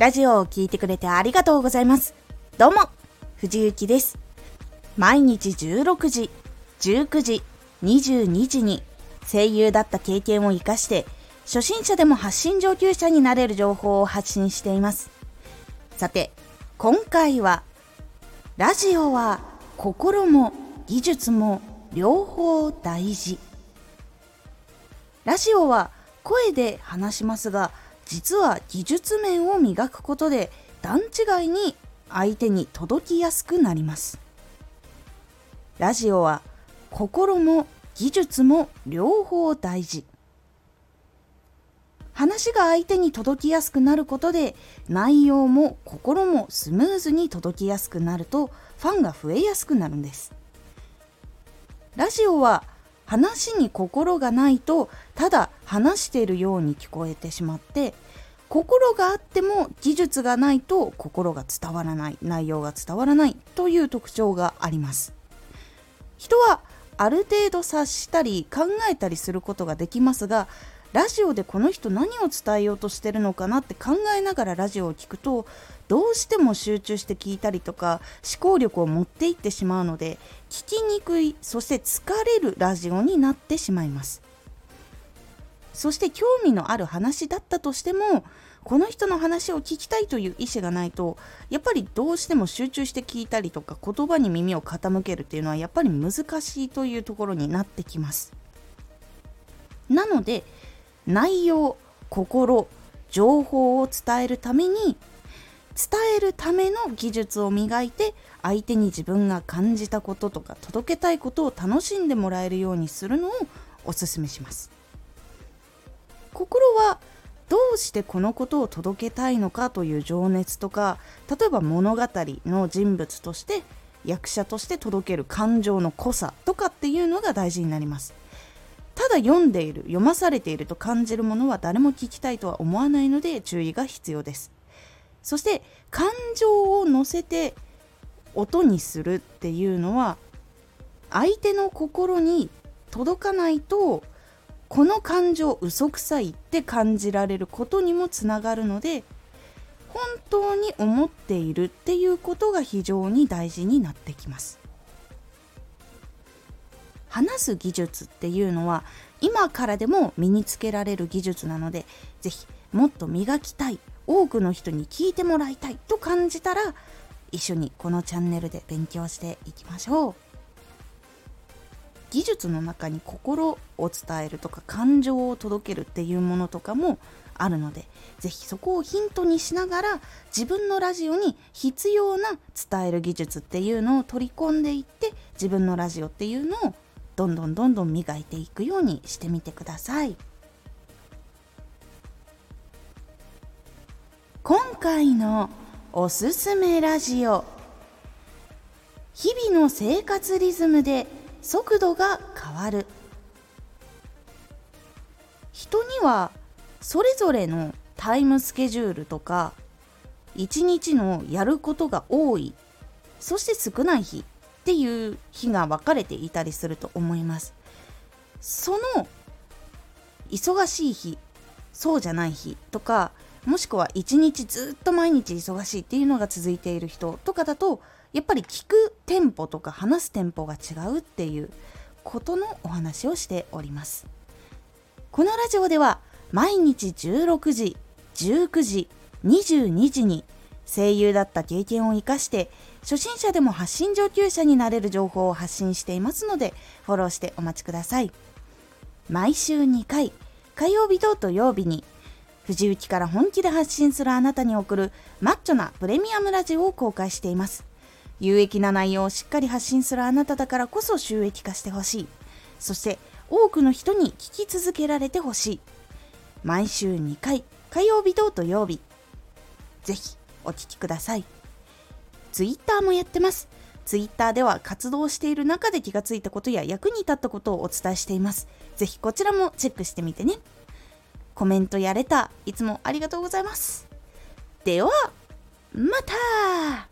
ラジオを聴いてくれてありがとうございます。どうも、藤幸です。毎日16時、19時、22時に声優だった経験を活かして初心者でも発信上級者になれる情報を発信しています。さて、今回はラジオは心も技術も両方大事。ラジオは声で話しますが、実は技術面を磨くことで段違いに相手に届きやすくなります。ラジオは心も技術も両方大事。話が相手に届きやすくなることで内容も心もスムーズに届きやすくなるとファンが増えやすくなるんですラジオは話に心がないとただ話しているように聞こえてしまって心があっても技術がないと心が伝わらない内容が伝わらないという特徴があります。人はある程度察したり考えたりすることができますがラジオでこの人何を伝えようとしてるのかなって考えながらラジオを聞くとどうしても集中して聞いたりとか思考力を持っていってしまうので聞きにくいそして疲れるラジオになってしまいます。そして興味のある話だったとしてもこの人の話を聞きたいという意思がないとやっぱりどうしても集中して聞いたりとか言葉に耳を傾けるっていうのはやっぱり難しいというところになってきます。なので内容心情報を伝えるために伝えるための技術を磨いて相手に自分が感じたこととか届けたいことを楽しんでもらえるようにするのをおすすめします。心はどうしてこのことを届けたいのかという情熱とか例えば物語の人物として役者として届ける感情の濃さとかっていうのが大事になります。ただ読んでいる読まされていると感じるものは誰も聞きたいとは思わないので注意が必要です。そして感情を乗せて音にするっていうのは相手の心に届かないとこの感情嘘くさいって感じられることにもつながるので本当に思っているっていうことが非常に大事になってきます。話す技術っていうのは今からでも身につけられる技術なので是非もっと磨きたい多くの人に聞いてもらいたいと感じたら一緒にこのチャンネルで勉強していきましょう。技術の中に心を伝えるとか感情を届けるっていうものとかもあるので是非そこをヒントにしながら自分のラジオに必要な伝える技術っていうのを取り込んでいって自分のラジオっていうのをどんどんどんどん磨いていくようにしてみてください。今回のおすすめラジオ。日々の生活リズムで速度が変わる。人にはそれぞれのタイムスケジュールとか一日のやることが多いそして少ない日っていう日が分かれていたりすると思います。その忙しい日そうじゃない日とかもしくは一日ずっと毎日忙しいっていうのが続いている人とかだとやっぱり聞くテンポとか話すテンポが違うっていうことのお話をしております。このラジオでは毎日16時19時22時に声優だった経験を生かして初心者でも発信上級者になれる情報を発信していますのでフォローしてお待ちください。毎週2回火曜日と土曜日に藤雪から本気で発信するあなたに送るマッチョなプレミアムラジオを公開しています。有益な内容をしっかり発信するあなただからこそ収益化してほしいそして多くの人に聞き続けられてほしい毎週2回火曜日と土曜日ぜひお聴きください。ツイッターもやってます。ツイッターでは活動している中で気がついたことや役に立ったことをお伝えしています。ぜひこちらもチェックしてみてね。コメントやレター、いつもありがとうございます。では、また